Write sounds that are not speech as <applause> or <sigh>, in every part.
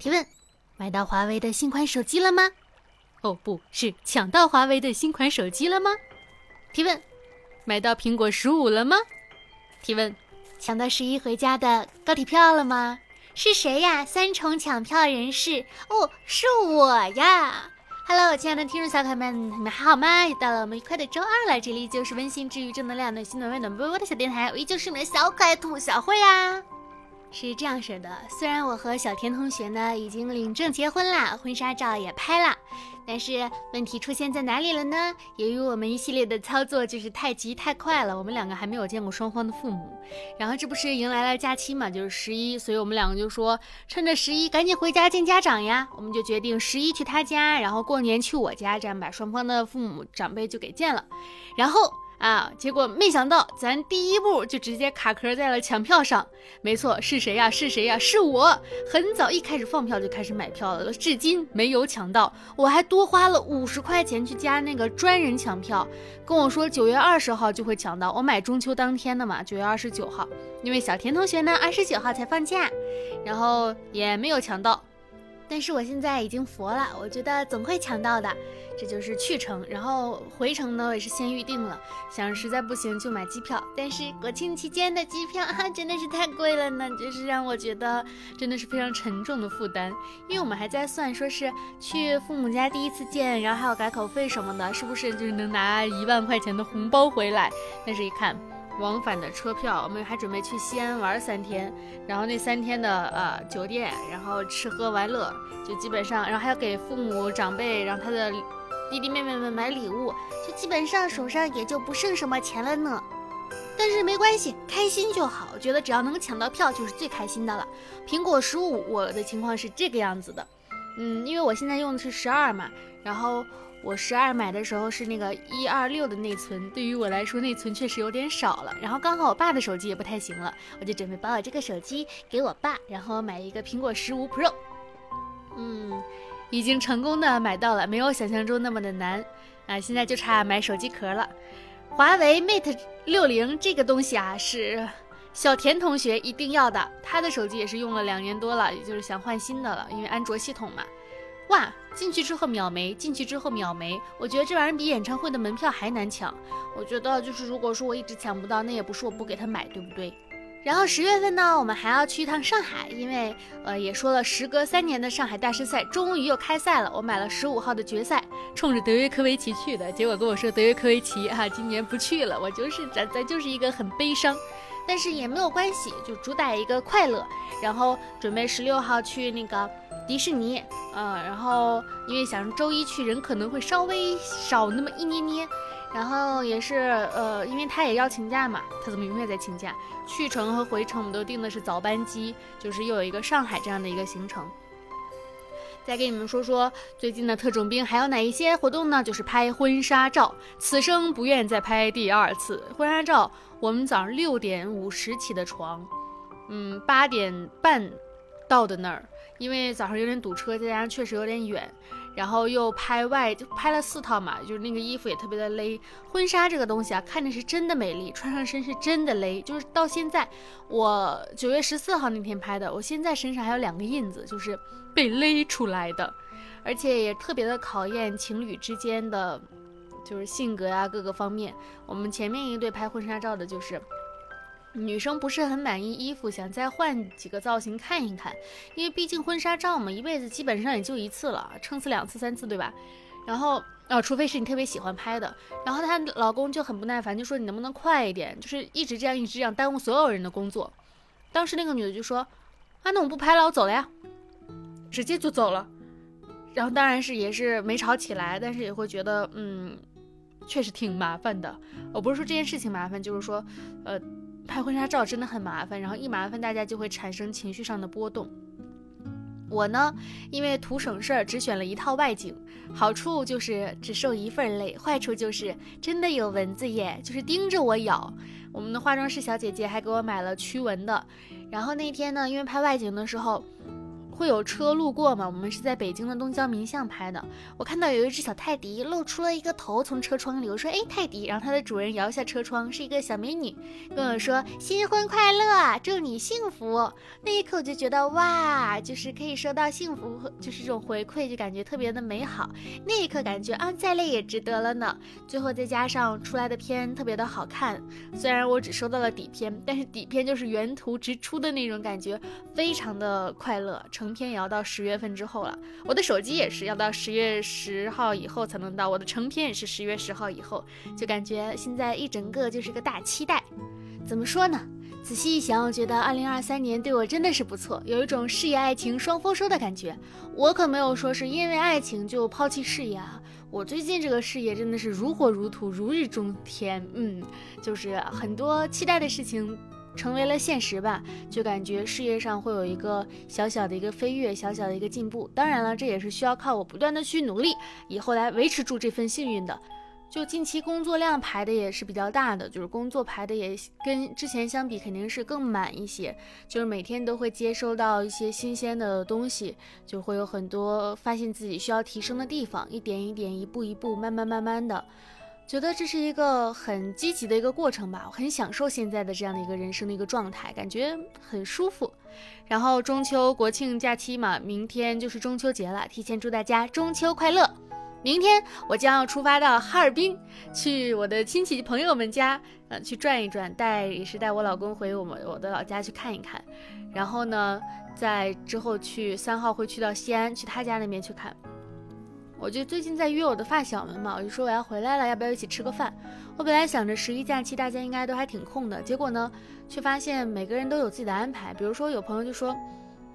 提问：买到华为的新款手机了吗？哦，不是抢到华为的新款手机了吗？提问：买到苹果十五了吗？提问：抢到十一回家的高铁票了吗？是谁呀？三重抢票人士哦，是我呀！Hello，亲爱的听众小可爱们，你们还好吗？又到了我们愉快的周二了，这里就是温馨治愈、正能量、暖心暖胃暖波波的小电台，我依旧是你们的小可爱兔小慧呀。是这样式的，虽然我和小田同学呢已经领证结婚了，婚纱照也拍了，但是问题出现在哪里了呢？由于我们一系列的操作就是太急太快了，我们两个还没有见过双方的父母，然后这不是迎来了假期嘛，就是十一，所以我们两个就说趁着十一赶紧回家见家长呀，我们就决定十一去他家，然后过年去我家，这样把双方的父母长辈就给见了，然后。啊！结果没想到，咱第一步就直接卡壳在了抢票上。没错，是谁呀？是谁呀？是我！很早一开始放票就开始买票了，至今没有抢到。我还多花了五十块钱去加那个专人抢票，跟我说九月二十号就会抢到。我买中秋当天的嘛，九月二十九号，因为小田同学呢二十九号才放假，然后也没有抢到。但是我现在已经佛了，我觉得总会抢到的。这就是去程，然后回程呢，也是先预定了，想实在不行就买机票。但是国庆期间的机票 <laughs> 啊，真的是太贵了呢，就是让我觉得真的是非常沉重的负担。因为我们还在算，说是去父母家第一次见，然后还有改口费什么的，是不是就是能拿一万块钱的红包回来？但是一看。往返的车票，我们还准备去西安玩三天，然后那三天的呃酒店，然后吃喝玩乐，就基本上，然后还要给父母长辈，让他的弟弟妹妹们买礼物，就基本上手上也就不剩什么钱了呢。但是没关系，开心就好，我觉得只要能抢到票就是最开心的了。苹果十五，我的情况是这个样子的，嗯，因为我现在用的是十二嘛，然后。我十二买的时候是那个一二六的内存，对于我来说内存确实有点少了。然后刚好我爸的手机也不太行了，我就准备把我这个手机给我爸，然后买一个苹果十五 Pro。嗯，已经成功的买到了，没有想象中那么的难啊！现在就差买手机壳了。华为 Mate 六零这个东西啊，是小田同学一定要的，他的手机也是用了两年多了，也就是想换新的了，因为安卓系统嘛。哇，进去之后秒没，进去之后秒没。我觉得这玩意儿比演唱会的门票还难抢。我觉得就是如果说我一直抢不到，那也不是我不给他买，对不对？然后十月份呢，我们还要去一趟上海，因为呃也说了，时隔三年的上海大师赛终于又开赛了。我买了十五号的决赛，冲着德约科维奇去的，结果跟我说德约科维奇哈今年不去了，我就是咱咱就是一个很悲伤，但是也没有关系，就主打一个快乐。然后准备十六号去那个。迪士尼，嗯，然后因为想周一去，人可能会稍微少那么一捏捏，然后也是，呃，因为他也要请假嘛，他怎么永远在请假？去程和回程我们都定的是早班机，就是又有一个上海这样的一个行程。再给你们说说最近的特种兵还有哪一些活动呢？就是拍婚纱照，此生不愿再拍第二次婚纱照。我们早上六点五十起的床，嗯，八点半到的那儿。因为早上有点堵车，再加上确实有点远，然后又拍外，就拍了四套嘛，就是那个衣服也特别的勒。婚纱这个东西啊，看着是真的美丽，穿上身是真的勒。就是到现在，我九月十四号那天拍的，我现在身上还有两个印子，就是被勒出来的，而且也特别的考验情侣之间的，就是性格呀各个方面。我们前面一对拍婚纱照的就是。女生不是很满意衣服，想再换几个造型看一看，因为毕竟婚纱照嘛，一辈子基本上也就一次了，撑死两次三次，对吧？然后啊，除非是你特别喜欢拍的。然后她老公就很不耐烦，就说你能不能快一点？就是一直这样，一直这样耽误所有人的工作。当时那个女的就说：“啊，那我不拍了，我走了呀。”直接就走了。然后当然是也是没吵起来，但是也会觉得，嗯，确实挺麻烦的。我不是说这件事情麻烦，就是说，呃。拍婚纱照真的很麻烦，然后一麻烦大家就会产生情绪上的波动。我呢，因为图省事儿，只选了一套外景，好处就是只受一份累，坏处就是真的有蚊子耶，就是盯着我咬。我们的化妆师小姐姐还给我买了驱蚊的。然后那天呢，因为拍外景的时候。会有车路过嘛。我们是在北京的东郊民巷拍的。我看到有一只小泰迪露出了一个头从车窗里，我说：“哎，泰迪。”然后它的主人摇下车窗，是一个小美女，跟我说：“新婚快乐，祝你幸福。”那一刻我就觉得哇，就是可以收到幸福，就是这种回馈，就感觉特别的美好。那一刻感觉啊，再累也值得了呢。最后再加上出来的片特别的好看，虽然我只收到了底片，但是底片就是原图直出的那种感觉，非常的快乐。成片也要到十月份之后了，我的手机也是要到十月十号以后才能到，我的成片也是十月十号以后，就感觉现在一整个就是个大期待。怎么说呢？仔细一想，我觉得二零二三年对我真的是不错，有一种事业爱情双丰收的感觉。我可没有说是因为爱情就抛弃事业啊，我最近这个事业真的是如火如荼，如日中天。嗯，就是很多期待的事情成为了现实吧，就感觉事业上会有一个小小的一个飞跃，小小的一个进步。当然了，这也是需要靠我不断的去努力，以后来维持住这份幸运的。就近期工作量排的也是比较大的，就是工作排的也跟之前相比肯定是更满一些，就是每天都会接收到一些新鲜的东西，就会有很多发现自己需要提升的地方，一点一点，一步一步，慢慢慢慢的，觉得这是一个很积极的一个过程吧，我很享受现在的这样的一个人生的一个状态，感觉很舒服。然后中秋国庆假期嘛，明天就是中秋节了，提前祝大家中秋快乐。明天我将要出发到哈尔滨，去我的亲戚朋友们家，呃，去转一转，带也是带我老公回我们我的老家去看一看。然后呢，在之后去三号会去到西安，去他家那边去看。我就最近在约我的发小们嘛，我就说我要回来了，要不要一起吃个饭？我本来想着十一假期大家应该都还挺空的，结果呢，却发现每个人都有自己的安排。比如说有朋友就说。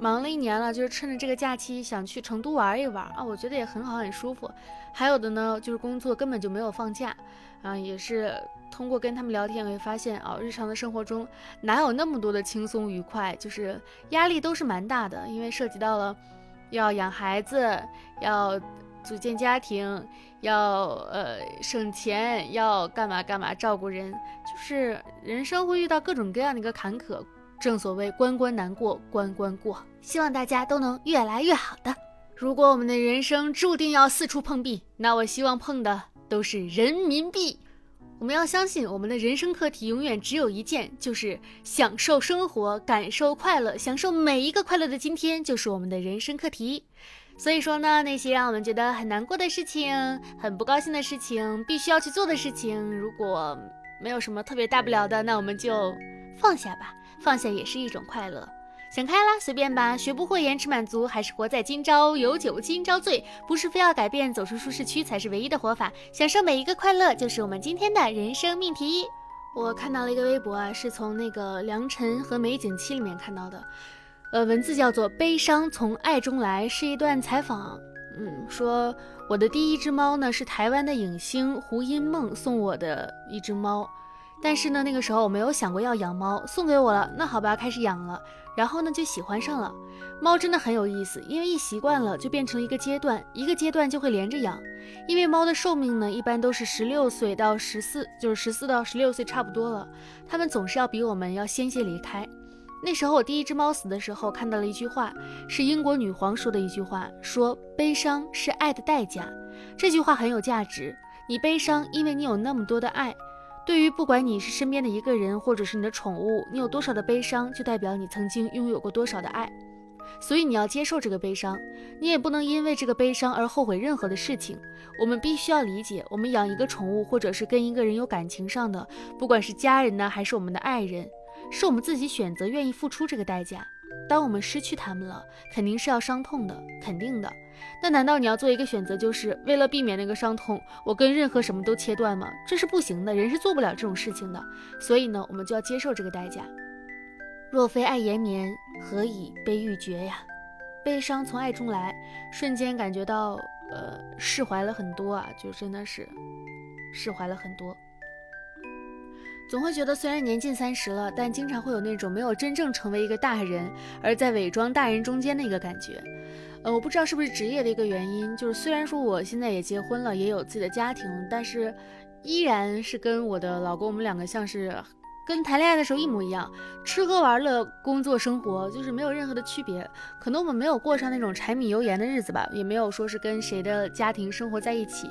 忙了一年了，就是趁着这个假期想去成都玩一玩啊，我觉得也很好，很舒服。还有的呢，就是工作根本就没有放假啊，也是通过跟他们聊天，我会发现啊，日常的生活中哪有那么多的轻松愉快，就是压力都是蛮大的，因为涉及到了要养孩子，要组建家庭，要呃省钱，要干嘛干嘛照顾人，就是人生会遇到各种各样的一个坎坷。正所谓关关难过关关过，希望大家都能越来越好的。如果我们的人生注定要四处碰壁，那我希望碰的都是人民币。我们要相信，我们的人生课题永远只有一件，就是享受生活，感受快乐，享受每一个快乐的今天，就是我们的人生课题。所以说呢，那些让我们觉得很难过的事情，很不高兴的事情，必须要去做的事情，如果没有什么特别大不了的，那我们就放下吧。放下也是一种快乐，想开了随便吧，学不会延迟满足，还是活在今朝，有酒今朝醉，不是非要改变，走出舒适区才是唯一的活法，享受每一个快乐就是我们今天的人生命题。我看到了一个微博啊，是从那个良辰和美景期里面看到的，呃，文字叫做悲伤从爱中来，是一段采访，嗯，说我的第一只猫呢是台湾的影星胡因梦送我的一只猫。但是呢，那个时候我没有想过要养猫，送给我了，那好吧，开始养了。然后呢，就喜欢上了。猫真的很有意思，因为一习惯了，就变成了一个阶段，一个阶段就会连着养。因为猫的寿命呢，一般都是十六岁到十四，就是十四到十六岁差不多了。它们总是要比我们要先些离开。那时候我第一只猫死的时候，看到了一句话，是英国女皇说的一句话，说悲伤是爱的代价。这句话很有价值。你悲伤，因为你有那么多的爱。对于不管你是身边的一个人，或者是你的宠物，你有多少的悲伤，就代表你曾经拥有过多少的爱。所以你要接受这个悲伤，你也不能因为这个悲伤而后悔任何的事情。我们必须要理解，我们养一个宠物，或者是跟一个人有感情上的，不管是家人呢，还是我们的爱人，是我们自己选择，愿意付出这个代价。当我们失去他们了，肯定是要伤痛的，肯定的。那难道你要做一个选择，就是为了避免那个伤痛，我跟任何什么都切断吗？这是不行的，人是做不了这种事情的。所以呢，我们就要接受这个代价。若非爱延绵，何以悲欲绝呀？悲伤从爱中来，瞬间感觉到，呃，释怀了很多啊，就真的是释怀了很多。总会觉得，虽然年近三十了，但经常会有那种没有真正成为一个大人，而在伪装大人中间的一个感觉。呃，我不知道是不是职业的一个原因，就是虽然说我现在也结婚了，也有自己的家庭，但是依然是跟我的老公，我们两个像是跟谈恋爱的时候一模一样，吃喝玩乐、工作生活就是没有任何的区别。可能我们没有过上那种柴米油盐的日子吧，也没有说是跟谁的家庭生活在一起。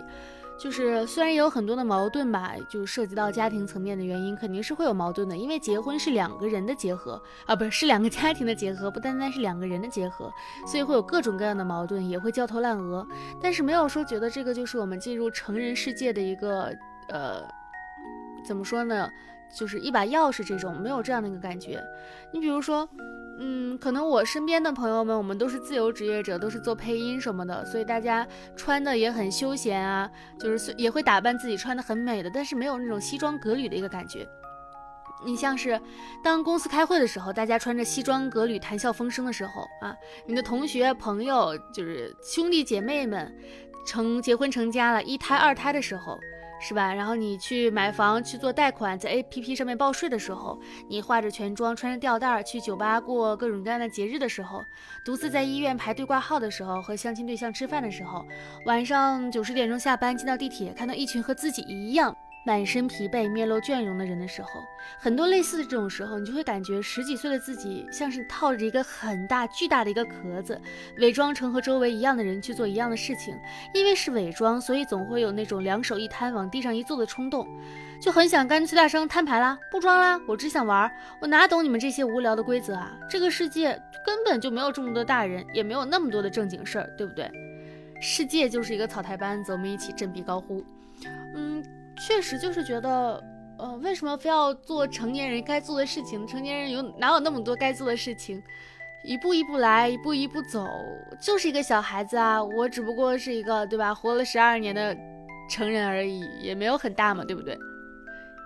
就是虽然也有很多的矛盾吧，就涉及到家庭层面的原因，肯定是会有矛盾的。因为结婚是两个人的结合啊，不是是两个家庭的结合，不单单是两个人的结合，所以会有各种各样的矛盾，也会焦头烂额。但是没有说觉得这个就是我们进入成人世界的一个呃，怎么说呢？就是一把钥匙这种，没有这样的一个感觉。你比如说。嗯，可能我身边的朋友们，我们都是自由职业者，都是做配音什么的，所以大家穿的也很休闲啊，就是也会打扮自己，穿的很美的，但是没有那种西装革履的一个感觉。你像是当公司开会的时候，大家穿着西装革履，谈笑风生的时候啊，你的同学朋友，就是兄弟姐妹们，成结婚成家了，一胎二胎的时候。是吧？然后你去买房去做贷款，在 A P P 上面报税的时候，你化着全妆，穿着吊带儿去酒吧过各种各样的节日的时候，独自在医院排队挂号的时候，和相亲对象吃饭的时候，晚上九十点钟下班进到地铁，看到一群和自己一样。满身疲惫、面露倦容的人的时候，很多类似的这种时候，你就会感觉十几岁的自己像是套着一个很大、巨大的一个壳子，伪装成和周围一样的人去做一样的事情。因为是伪装，所以总会有那种两手一摊往地上一坐的冲动，就很想干脆大声摊牌啦，不装啦，我只想玩，我哪懂你们这些无聊的规则啊？这个世界根本就没有这么多大人，也没有那么多的正经事儿，对不对？世界就是一个草台班子，我们一起振臂高呼，嗯。确实就是觉得，呃，为什么非要做成年人该做的事情？成年人有哪有那么多该做的事情？一步一步来，一步一步走，就是一个小孩子啊！我只不过是一个，对吧？活了十二年的成人而已，也没有很大嘛，对不对？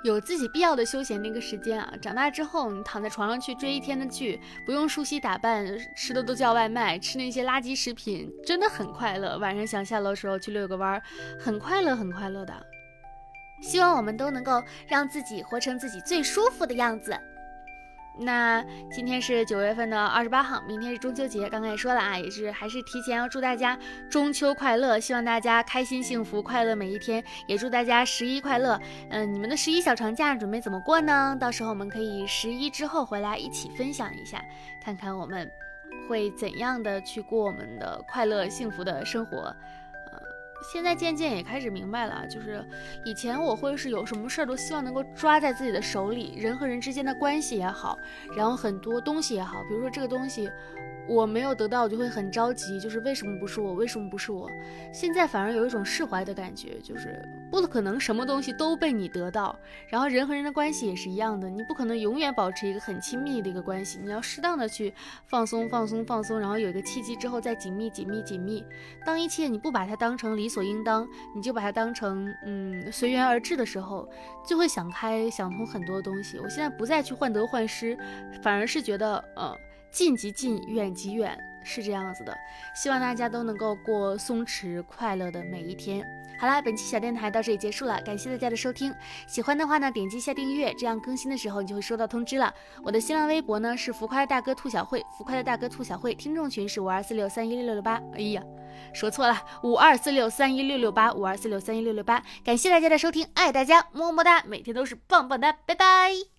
有自己必要的休闲那个时间啊！长大之后，你躺在床上去追一天的剧，不用梳洗打扮，吃的都叫外卖，吃那些垃圾食品，真的很快乐。晚上想下楼的时候去遛个弯，很快乐，很快乐的。希望我们都能够让自己活成自己最舒服的样子。那今天是九月份的二十八号，明天是中秋节。刚刚也说了啊，也是还是提前要祝大家中秋快乐，希望大家开心幸福快乐每一天，也祝大家十一快乐。嗯，你们的十一小长假准备怎么过呢？到时候我们可以十一之后回来一起分享一下，看看我们会怎样的去过我们的快乐幸福的生活。现在渐渐也开始明白了，就是以前我会是有什么事儿都希望能够抓在自己的手里，人和人之间的关系也好，然后很多东西也好，比如说这个东西。我没有得到，我就会很着急，就是为什么不是我？为什么不是我？现在反而有一种释怀的感觉，就是不可能什么东西都被你得到。然后人和人的关系也是一样的，你不可能永远保持一个很亲密的一个关系，你要适当的去放松、放松、放松，然后有一个契机之后再紧密、紧密、紧密。当一切你不把它当成理所应当，你就把它当成嗯随缘而至的时候，就会想开、想通很多东西。我现在不再去患得患失，反而是觉得呃。近即近，远即远，是这样子的。希望大家都能够过松弛快乐的每一天。好啦，本期小电台到这里结束了，感谢大家的收听。喜欢的话呢，点击一下订阅，这样更新的时候你就会收到通知了。我的新浪微博呢是浮夸的大哥兔小慧，浮夸的大哥兔小慧，听众群是五二四六三一六六六八。哎呀，说错了，五二四六三一六六八，五二四六三一六六八。感谢大家的收听，爱大家，么么哒，每天都是棒棒哒，拜拜。